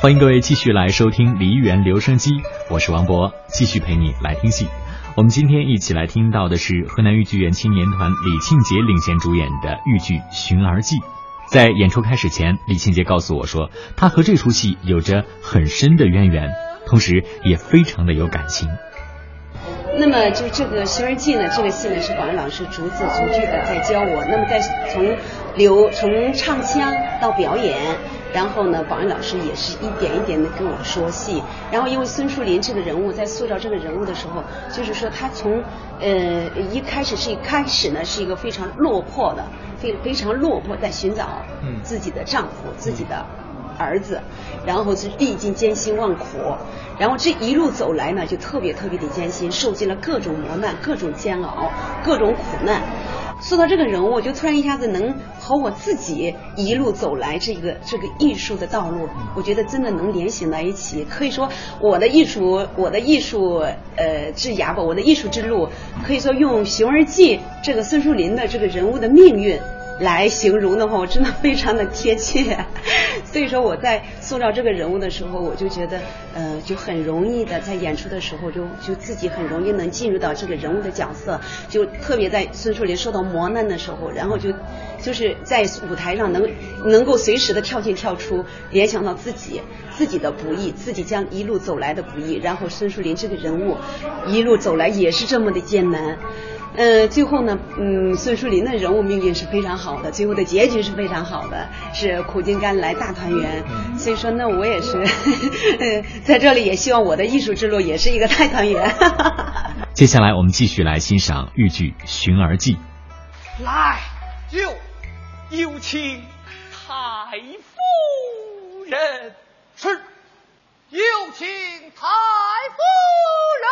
欢迎各位继续来收听梨园留声机，我是王博，继续陪你来听戏。我们今天一起来听到的是河南豫剧院青年团李庆杰领衔主演的豫剧《寻儿记》。在演出开始前，李庆杰告诉我说，他和这出戏有着很深的渊源，同时也非常的有感情。那么就这个《寻儿记》呢，这个戏呢是宝安老师逐字逐句的在教我。那么在从流从唱腔到表演。然后呢，宝安老师也是一点一点的跟我说戏。然后因为孙树林这个人物在塑造这个人物的时候，就是说他从呃一开始是一开始呢是一个非常落魄的，非非常落魄在寻找自己的丈夫、自己的儿子，然后是历尽艰辛万苦，然后这一路走来呢就特别特别的艰辛，受尽了各种磨难、各种煎熬、各种苦难。塑造这个人物，就突然一下子能和我自己一路走来这个这个艺术的道路，我觉得真的能联想到一起。可以说，我的艺术，我的艺术呃之涯吧，我的艺术之路，可以说用《熊儿记》这个孙树林的这个人物的命运。来形容的话，我真的非常的贴切，所以说我在塑造这个人物的时候，我就觉得，呃，就很容易的在演出的时候，就就自己很容易能进入到这个人物的角色，就特别在孙树林受到磨难的时候，然后就就是在舞台上能能够随时的跳进跳出，联想到自己自己的不易，自己将一路走来的不易，然后孙树林这个人物一路走来也是这么的艰难。呃，最后呢，嗯，孙树林的人物命运是非常好的，最后的结局是非常好的，是苦尽甘来大团圆。所以说呢，我也是 在这里也希望我的艺术之路也是一个大团圆。接下来我们继续来欣赏豫剧《寻儿记》。来，有有请太夫人，是，有请太夫人，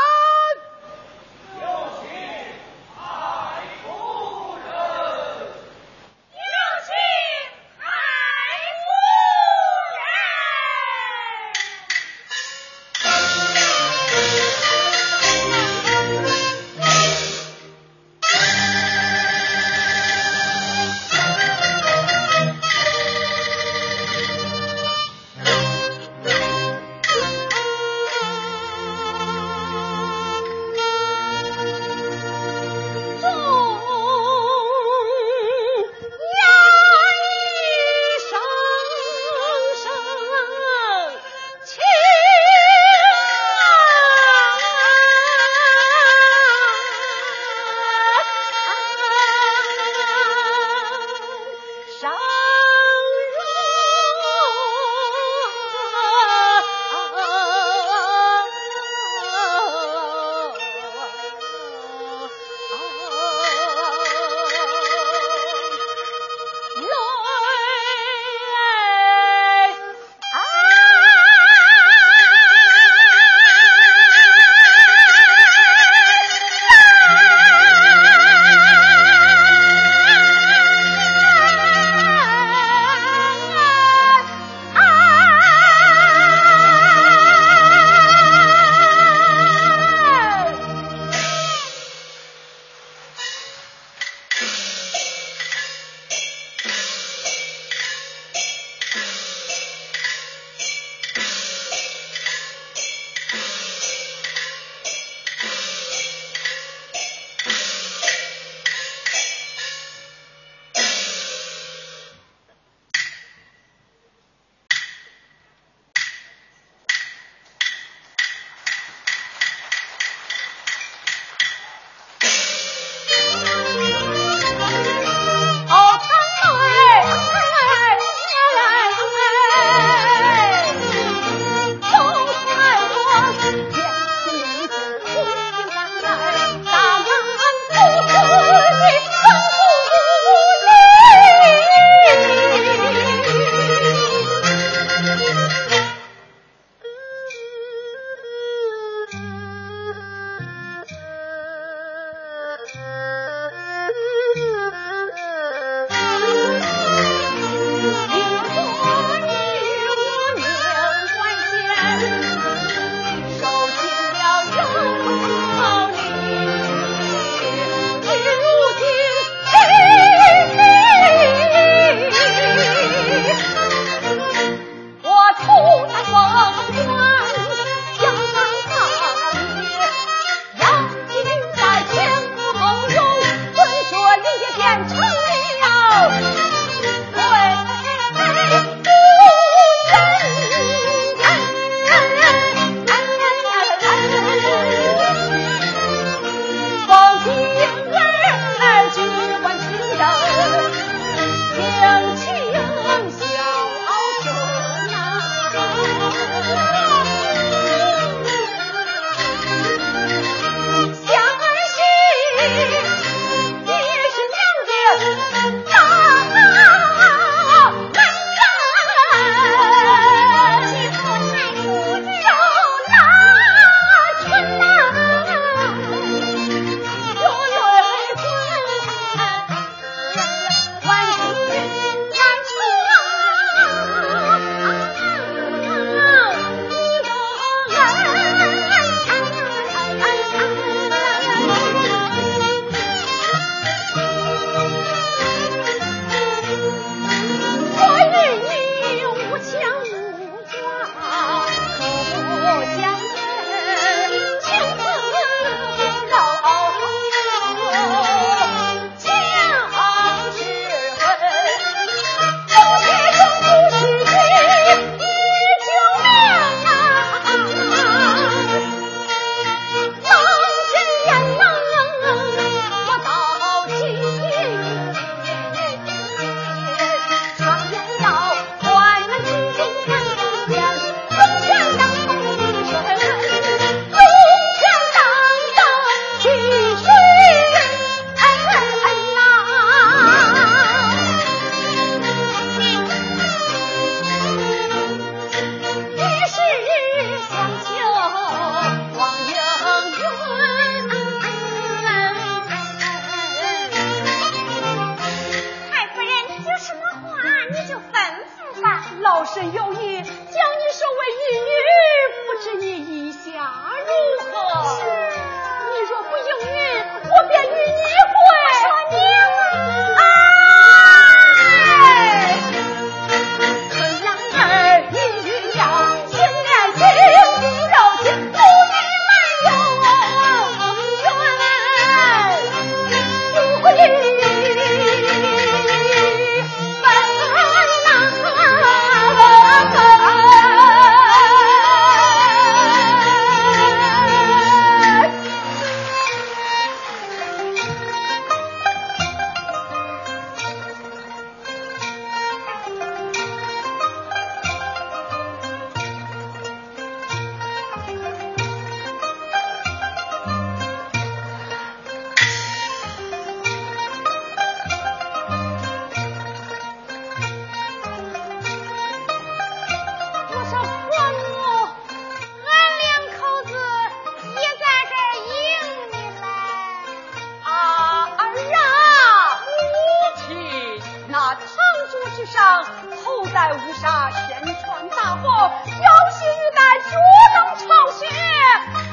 府之上，后代无杀，先传大祸。腰系玉带，脚蹬朝雪，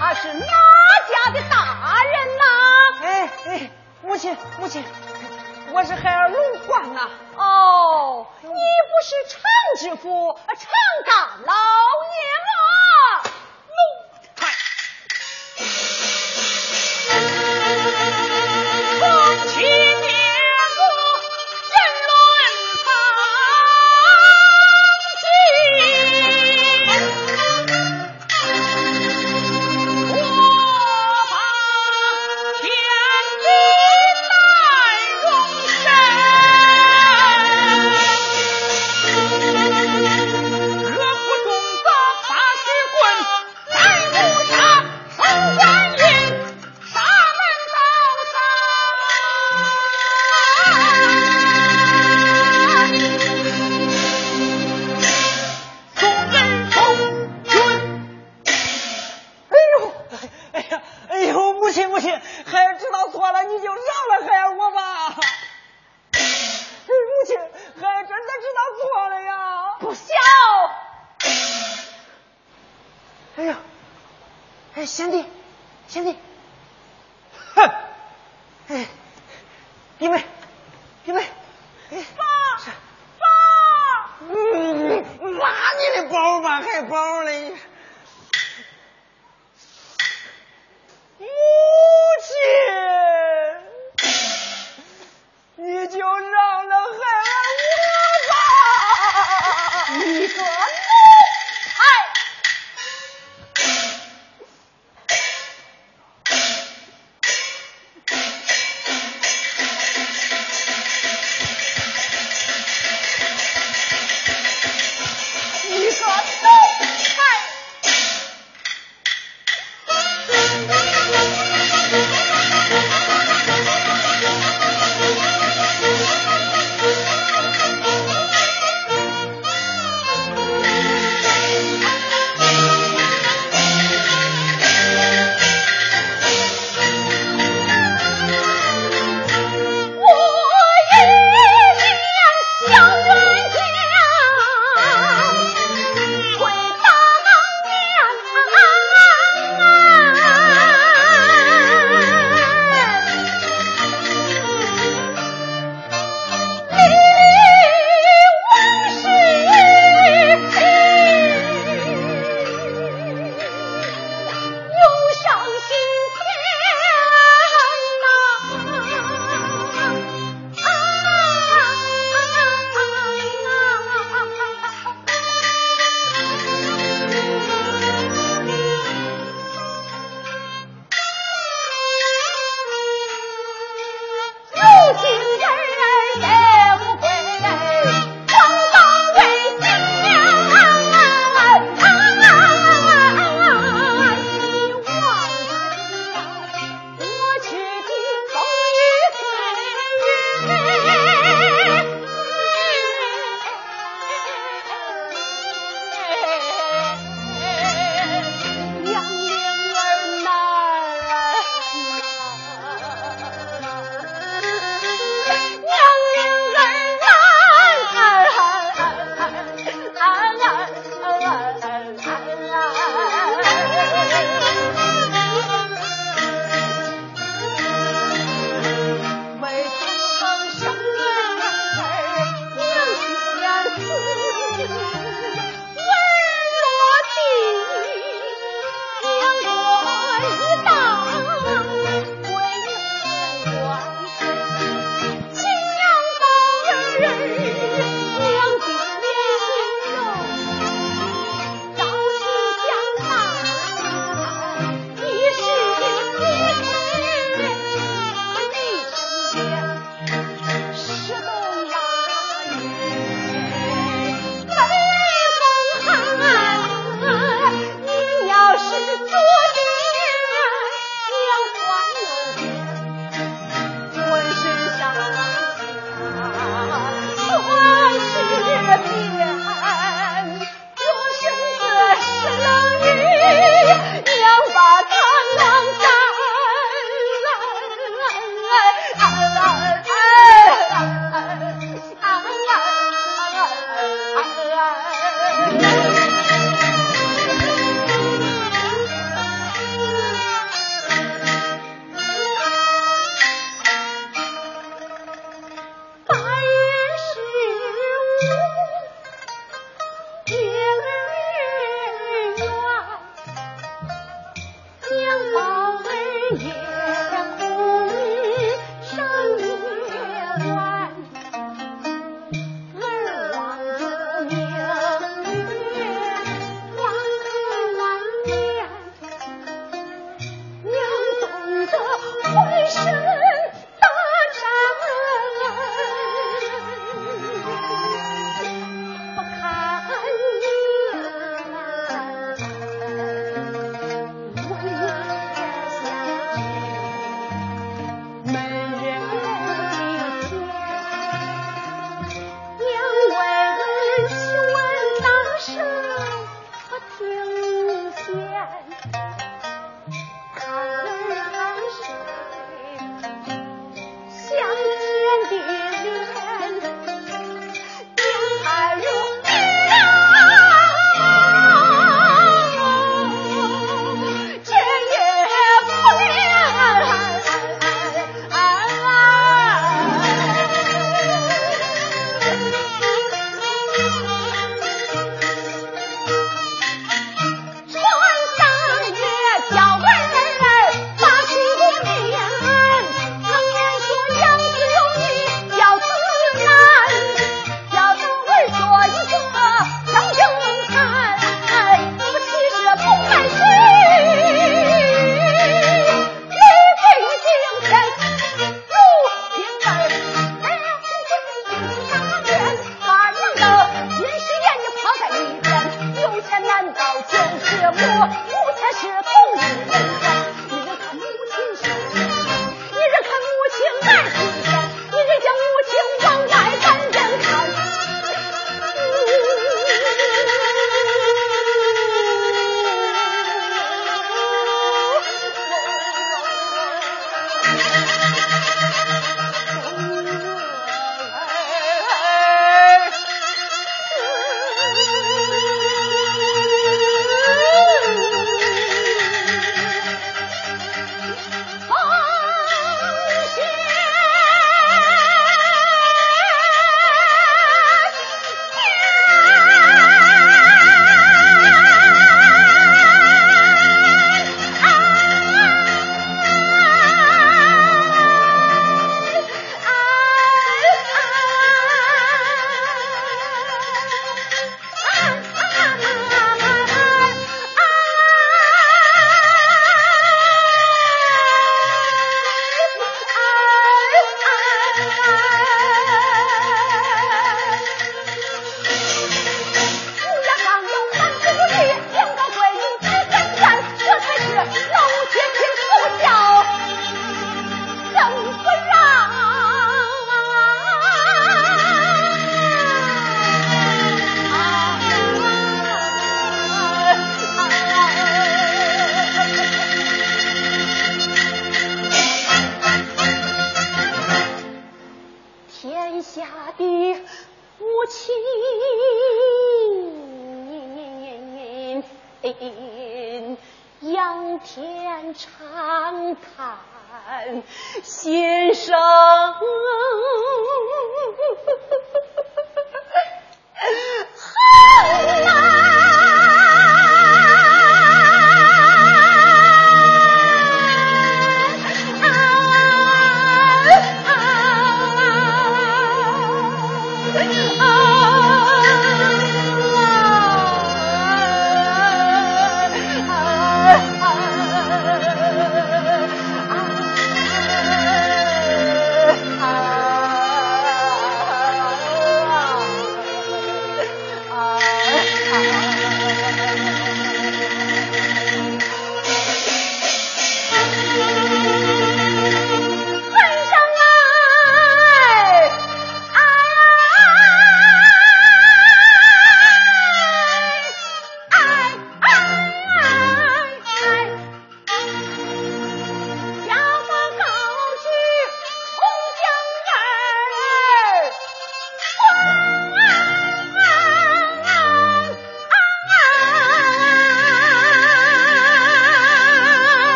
他是哪家的大人呐？哎哎，母亲母亲，我是孩儿鲁贯呐。哦，你不是常知府、常大老爷吗？龙太，公卿。哎因为生。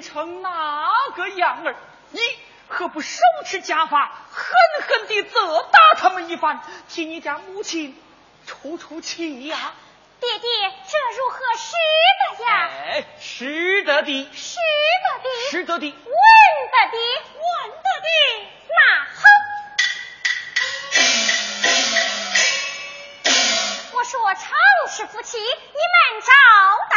成那个样儿，你何不手持家法，狠狠地责打他们一番，替你家母亲出出气呀？爹爹，这如何使得呀？哎，使得的，使得的，使得的，稳得的，稳得的，那好。我说常氏夫妻，你们找打。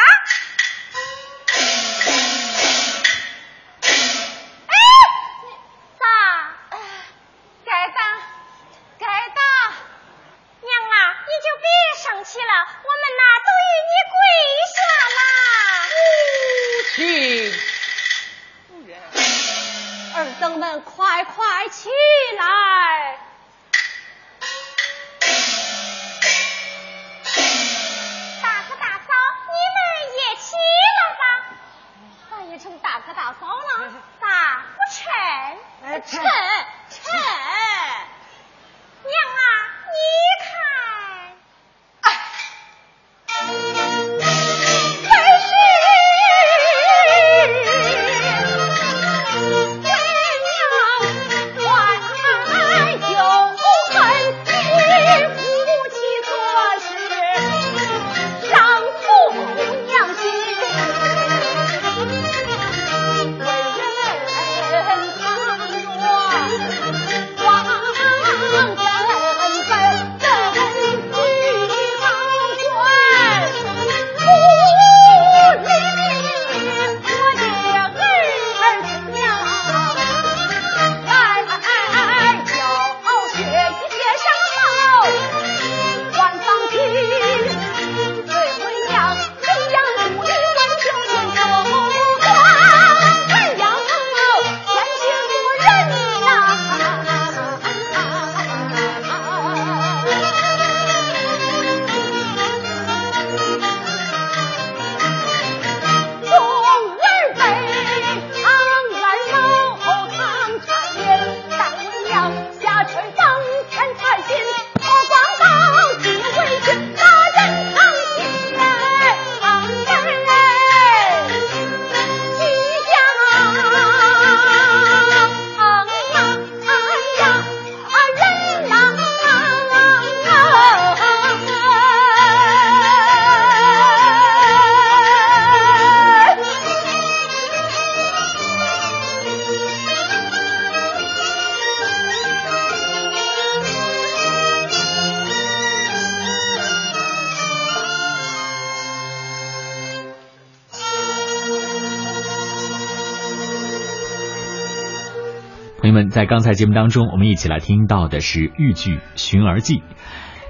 们，在刚才节目当中，我们一起来听到的是豫剧《寻儿记》，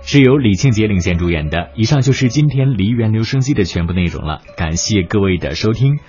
是由李庆杰领衔主演的。以上就是今天梨园留声机的全部内容了，感谢各位的收听。